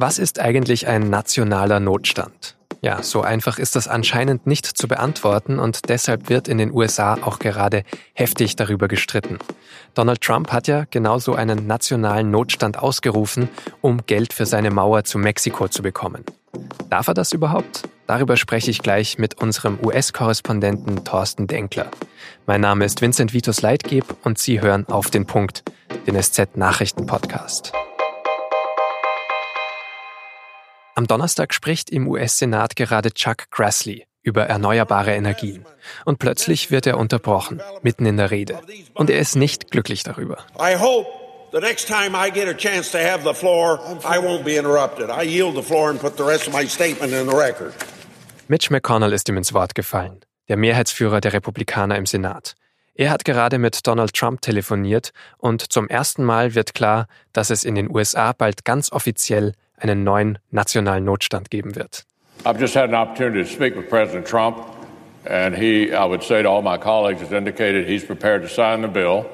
Was ist eigentlich ein nationaler Notstand? Ja, so einfach ist das anscheinend nicht zu beantworten und deshalb wird in den USA auch gerade heftig darüber gestritten. Donald Trump hat ja genauso einen nationalen Notstand ausgerufen, um Geld für seine Mauer zu Mexiko zu bekommen. Darf er das überhaupt? Darüber spreche ich gleich mit unserem US-Korrespondenten Thorsten Denkler. Mein Name ist Vincent Vitus Leitgeb und Sie hören auf den Punkt, den SZ-Nachrichten-Podcast. Am Donnerstag spricht im US-Senat gerade Chuck Grassley über erneuerbare Energien. Und plötzlich wird er unterbrochen, mitten in der Rede. Und er ist nicht glücklich darüber. The next time I get a chance to have the floor, I won't be interrupted. I yield the floor and put the rest of my statement in the record. Mitch McConnell ist ihm ins Wort gefallen, der Mehrheitsführer der Republikaner im Senat. Er hat gerade mit Donald Trump telefoniert und zum ersten Mal wird klar, dass es in den USA bald ganz offiziell einen neuen nationalen Notstand geben wird. I've just had an opportunity to speak with President Trump, and he, I would say to all my colleagues, has indicated he's prepared to sign the bill.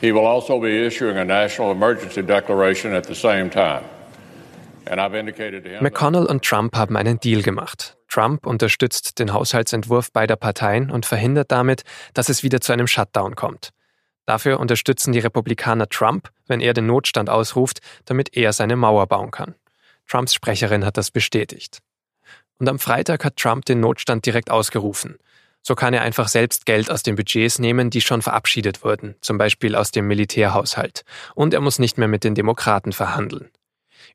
He will also be issuing a national emergency declaration at the same time. McConnell und Trump haben einen Deal gemacht. Trump unterstützt den Haushaltsentwurf beider Parteien und verhindert damit, dass es wieder zu einem Shutdown kommt. Dafür unterstützen die Republikaner Trump, wenn er den Notstand ausruft, damit er seine Mauer bauen kann. Trumps Sprecherin hat das bestätigt. Und am Freitag hat Trump den Notstand direkt ausgerufen. So kann er einfach selbst Geld aus den Budgets nehmen, die schon verabschiedet wurden, zum Beispiel aus dem Militärhaushalt. Und er muss nicht mehr mit den Demokraten verhandeln.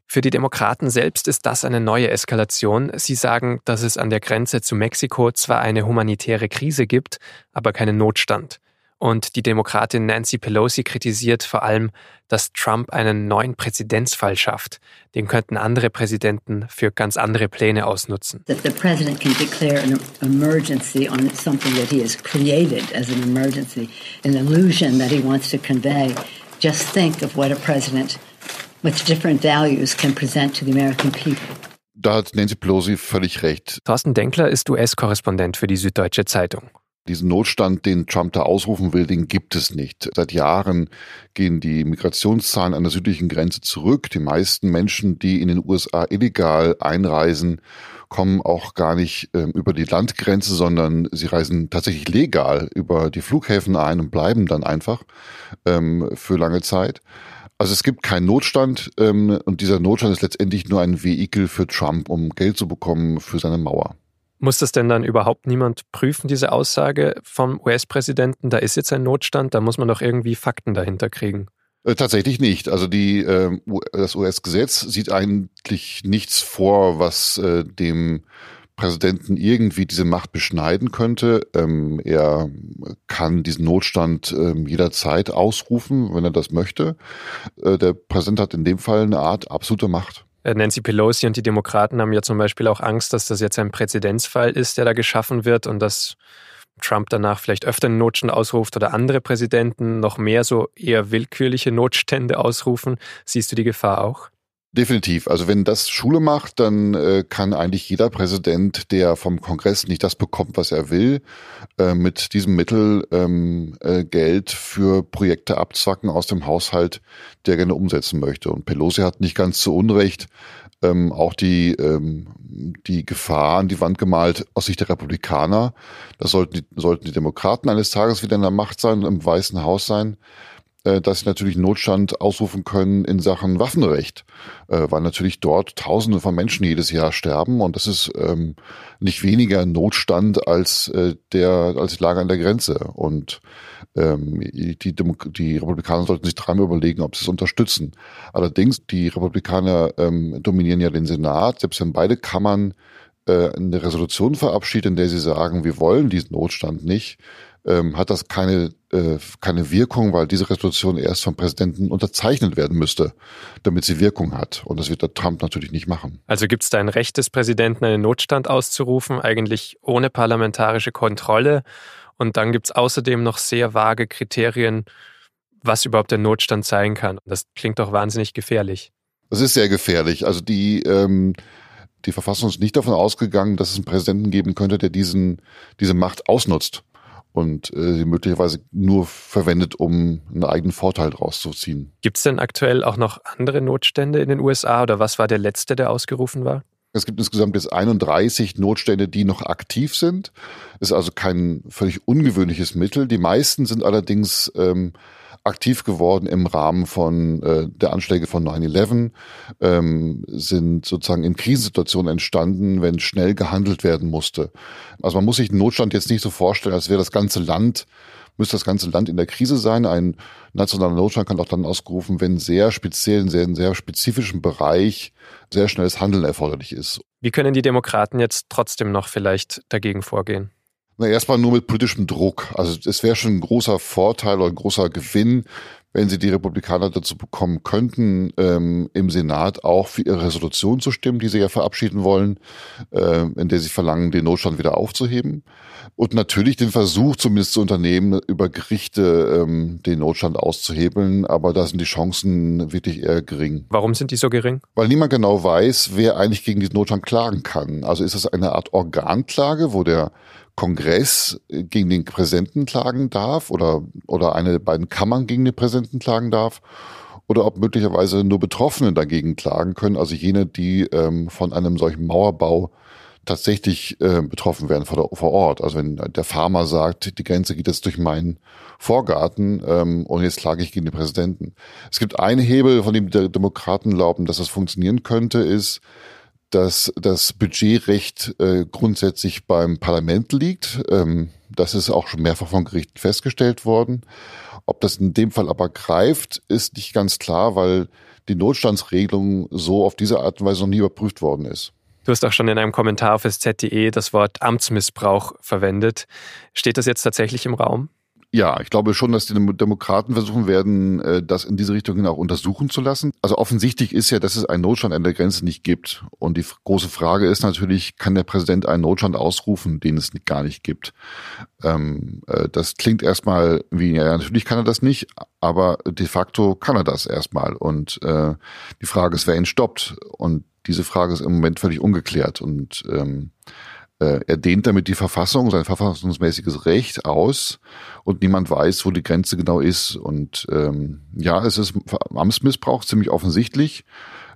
Für die Demokraten selbst ist das eine neue Eskalation. Sie sagen, dass es an der Grenze zu Mexiko zwar eine humanitäre Krise gibt, aber keinen Notstand. Und die Demokratin Nancy Pelosi kritisiert vor allem, dass Trump einen neuen Präzedenzfall schafft. Den könnten andere Präsidenten für ganz andere Pläne ausnutzen. That the president can declare an emergency on something that he has created as an emergency, an illusion that he wants to convey. Just think of what a president with different values can present to the American people. Da hat Nancy Pelosi völlig recht. Thorsten Denkler ist US-Korrespondent für die Süddeutsche Zeitung. Diesen Notstand, den Trump da ausrufen will, den gibt es nicht. Seit Jahren gehen die Migrationszahlen an der südlichen Grenze zurück. Die meisten Menschen, die in den USA illegal einreisen, kommen auch gar nicht äh, über die Landgrenze, sondern sie reisen tatsächlich legal über die Flughäfen ein und bleiben dann einfach ähm, für lange Zeit. Also es gibt keinen Notstand ähm, und dieser Notstand ist letztendlich nur ein Vehikel für Trump, um Geld zu bekommen für seine Mauer. Muss das denn dann überhaupt niemand prüfen, diese Aussage vom US-Präsidenten? Da ist jetzt ein Notstand, da muss man doch irgendwie Fakten dahinter kriegen. Äh, tatsächlich nicht. Also die, äh, das US-Gesetz sieht eigentlich nichts vor, was äh, dem Präsidenten irgendwie diese Macht beschneiden könnte. Ähm, er kann diesen Notstand ähm, jederzeit ausrufen, wenn er das möchte. Äh, der Präsident hat in dem Fall eine Art absolute Macht. Äh, Nancy Pelosi und die Demokraten haben ja zum Beispiel auch Angst, dass das jetzt ein Präzedenzfall ist, der da geschaffen wird und dass Trump danach vielleicht öfter einen Notstand ausruft oder andere Präsidenten noch mehr so eher willkürliche Notstände ausrufen. Siehst du die Gefahr auch? Definitiv. Also wenn das Schule macht, dann äh, kann eigentlich jeder Präsident, der vom Kongress nicht das bekommt, was er will, äh, mit diesem Mittel ähm, äh, Geld für Projekte abzwacken aus dem Haushalt, der gerne umsetzen möchte. Und Pelosi hat nicht ganz zu Unrecht ähm, auch die, ähm, die Gefahr an die Wand gemalt aus Sicht der Republikaner. Das sollten die, sollten die Demokraten eines Tages wieder in der Macht sein, im Weißen Haus sein dass sie natürlich Notstand ausrufen können in Sachen Waffenrecht, äh, weil natürlich dort Tausende von Menschen jedes Jahr sterben und das ist ähm, nicht weniger Notstand als äh, der als die Lage an der Grenze und ähm, die, Demo die Republikaner sollten sich dreimal überlegen, ob sie es unterstützen. Allerdings die Republikaner ähm, dominieren ja den Senat, selbst wenn beide Kammern äh, eine Resolution verabschieden, in der sie sagen, wir wollen diesen Notstand nicht, ähm, hat das keine, äh, keine Wirkung, weil diese Resolution erst vom Präsidenten unterzeichnet werden müsste, damit sie Wirkung hat. Und das wird der Trump natürlich nicht machen. Also gibt es da ein Recht des Präsidenten, einen Notstand auszurufen, eigentlich ohne parlamentarische Kontrolle. Und dann gibt es außerdem noch sehr vage Kriterien, was überhaupt der Notstand sein kann. Das klingt doch wahnsinnig gefährlich. Das ist sehr gefährlich. Also die, ähm, die Verfassung ist nicht davon ausgegangen, dass es einen Präsidenten geben könnte, der diesen, diese Macht ausnutzt und äh, sie möglicherweise nur verwendet, um einen eigenen Vorteil daraus zu ziehen. Gibt es denn aktuell auch noch andere Notstände in den USA oder was war der letzte, der ausgerufen war? Es gibt insgesamt jetzt 31 Notstände, die noch aktiv sind. Ist also kein völlig ungewöhnliches Mittel. Die meisten sind allerdings ähm, aktiv geworden im Rahmen von äh, der Anschläge von 9-11, ähm, sind sozusagen in Krisensituationen entstanden, wenn schnell gehandelt werden musste. Also man muss sich den Notstand jetzt nicht so vorstellen, als wäre das ganze Land müsste das ganze Land in der Krise sein. Ein nationaler Notstand kann auch dann ausgerufen, wenn sehr speziell, in sehr, sehr spezifischen Bereich sehr schnelles Handeln erforderlich ist. Wie können die Demokraten jetzt trotzdem noch vielleicht dagegen vorgehen? Na, erstmal nur mit politischem Druck. Also es wäre schon ein großer Vorteil oder ein großer Gewinn, wenn sie die Republikaner dazu bekommen könnten, ähm, im Senat auch für ihre Resolution zu stimmen, die sie ja verabschieden wollen, äh, in der sie verlangen, den Notstand wieder aufzuheben. Und natürlich den Versuch zumindest zu unternehmen, über Gerichte ähm, den Notstand auszuhebeln. Aber da sind die Chancen wirklich eher gering. Warum sind die so gering? Weil niemand genau weiß, wer eigentlich gegen diesen Notstand klagen kann. Also ist es eine Art Organklage, wo der Kongress gegen den Präsidenten klagen darf oder, oder eine der beiden Kammern gegen den Präsidenten klagen darf oder ob möglicherweise nur Betroffene dagegen klagen können, also jene, die ähm, von einem solchen Mauerbau tatsächlich äh, betroffen werden vor, der, vor Ort. Also wenn der Farmer sagt, die Grenze geht jetzt durch meinen Vorgarten ähm, und jetzt klage ich gegen den Präsidenten. Es gibt einen Hebel, von dem die Demokraten glauben, dass das funktionieren könnte, ist, dass das Budgetrecht äh, grundsätzlich beim Parlament liegt. Ähm, das ist auch schon mehrfach von Gerichten festgestellt worden. Ob das in dem Fall aber greift, ist nicht ganz klar, weil die Notstandsregelung so auf diese Art und Weise noch nie überprüft worden ist. Du hast auch schon in einem Kommentar auf SZ.de das Wort Amtsmissbrauch verwendet. Steht das jetzt tatsächlich im Raum? Ja, ich glaube schon, dass die Demokraten versuchen werden, äh, das in diese Richtung auch untersuchen zu lassen. Also offensichtlich ist ja, dass es einen Notstand an der Grenze nicht gibt. Und die große Frage ist natürlich, kann der Präsident einen Notstand ausrufen, den es gar nicht gibt? Ähm, äh, das klingt erstmal wie, ja, natürlich kann er das nicht, aber de facto kann er das erstmal. Und äh, die Frage ist, wer ihn stoppt. Und diese Frage ist im Moment völlig ungeklärt. Und ähm, äh, er dehnt damit die Verfassung, sein verfassungsmäßiges Recht aus und niemand weiß, wo die Grenze genau ist. Und ähm, ja, es ist Amtsmissbrauch ziemlich offensichtlich.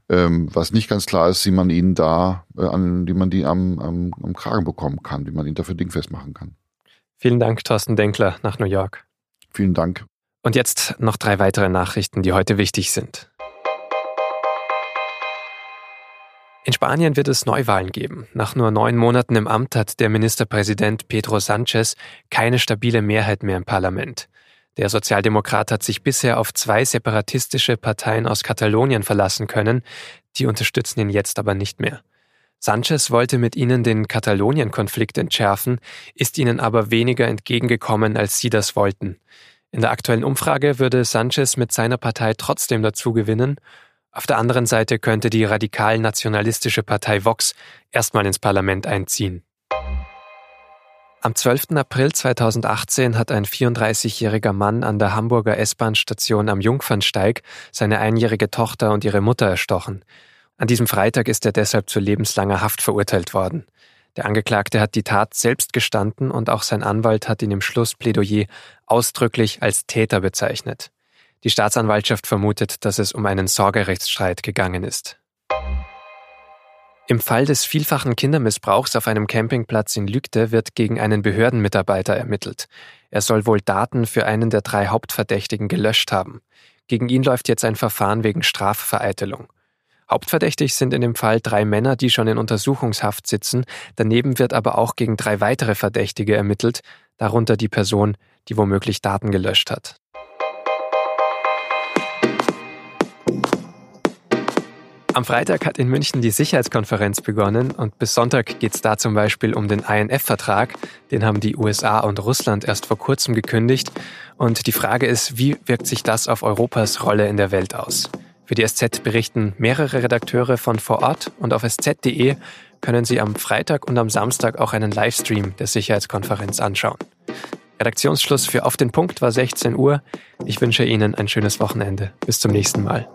Ähm, was nicht ganz klar ist, wie man ihn da, äh, an, wie man die am, am, am Kragen bekommen kann, wie man ihn dafür dingfest machen kann. Vielen Dank, Thorsten Denkler nach New York. Vielen Dank. Und jetzt noch drei weitere Nachrichten, die heute wichtig sind. In Spanien wird es Neuwahlen geben. Nach nur neun Monaten im Amt hat der Ministerpräsident Pedro Sánchez keine stabile Mehrheit mehr im Parlament. Der Sozialdemokrat hat sich bisher auf zwei separatistische Parteien aus Katalonien verlassen können, die unterstützen ihn jetzt aber nicht mehr. Sanchez wollte mit ihnen den Katalonien-Konflikt entschärfen, ist ihnen aber weniger entgegengekommen, als sie das wollten. In der aktuellen Umfrage würde Sanchez mit seiner Partei trotzdem dazu gewinnen auf der anderen Seite könnte die radikal-nationalistische Partei Vox erstmal ins Parlament einziehen. Am 12. April 2018 hat ein 34-jähriger Mann an der Hamburger S-Bahn-Station am Jungfernsteig seine einjährige Tochter und ihre Mutter erstochen. An diesem Freitag ist er deshalb zu lebenslanger Haft verurteilt worden. Der Angeklagte hat die Tat selbst gestanden und auch sein Anwalt hat ihn im Schlussplädoyer ausdrücklich als Täter bezeichnet. Die Staatsanwaltschaft vermutet, dass es um einen Sorgerechtsstreit gegangen ist. Im Fall des vielfachen Kindermissbrauchs auf einem Campingplatz in Lügde wird gegen einen Behördenmitarbeiter ermittelt. Er soll wohl Daten für einen der drei Hauptverdächtigen gelöscht haben. Gegen ihn läuft jetzt ein Verfahren wegen Strafvereitelung. Hauptverdächtig sind in dem Fall drei Männer, die schon in Untersuchungshaft sitzen. Daneben wird aber auch gegen drei weitere Verdächtige ermittelt, darunter die Person, die womöglich Daten gelöscht hat. Am Freitag hat in München die Sicherheitskonferenz begonnen und bis Sonntag geht es da zum Beispiel um den INF-Vertrag. Den haben die USA und Russland erst vor kurzem gekündigt. Und die Frage ist, wie wirkt sich das auf Europas Rolle in der Welt aus? Für die SZ berichten mehrere Redakteure von vor Ort und auf sz.de können Sie am Freitag und am Samstag auch einen Livestream der Sicherheitskonferenz anschauen. Redaktionsschluss für Auf den Punkt war 16 Uhr. Ich wünsche Ihnen ein schönes Wochenende. Bis zum nächsten Mal.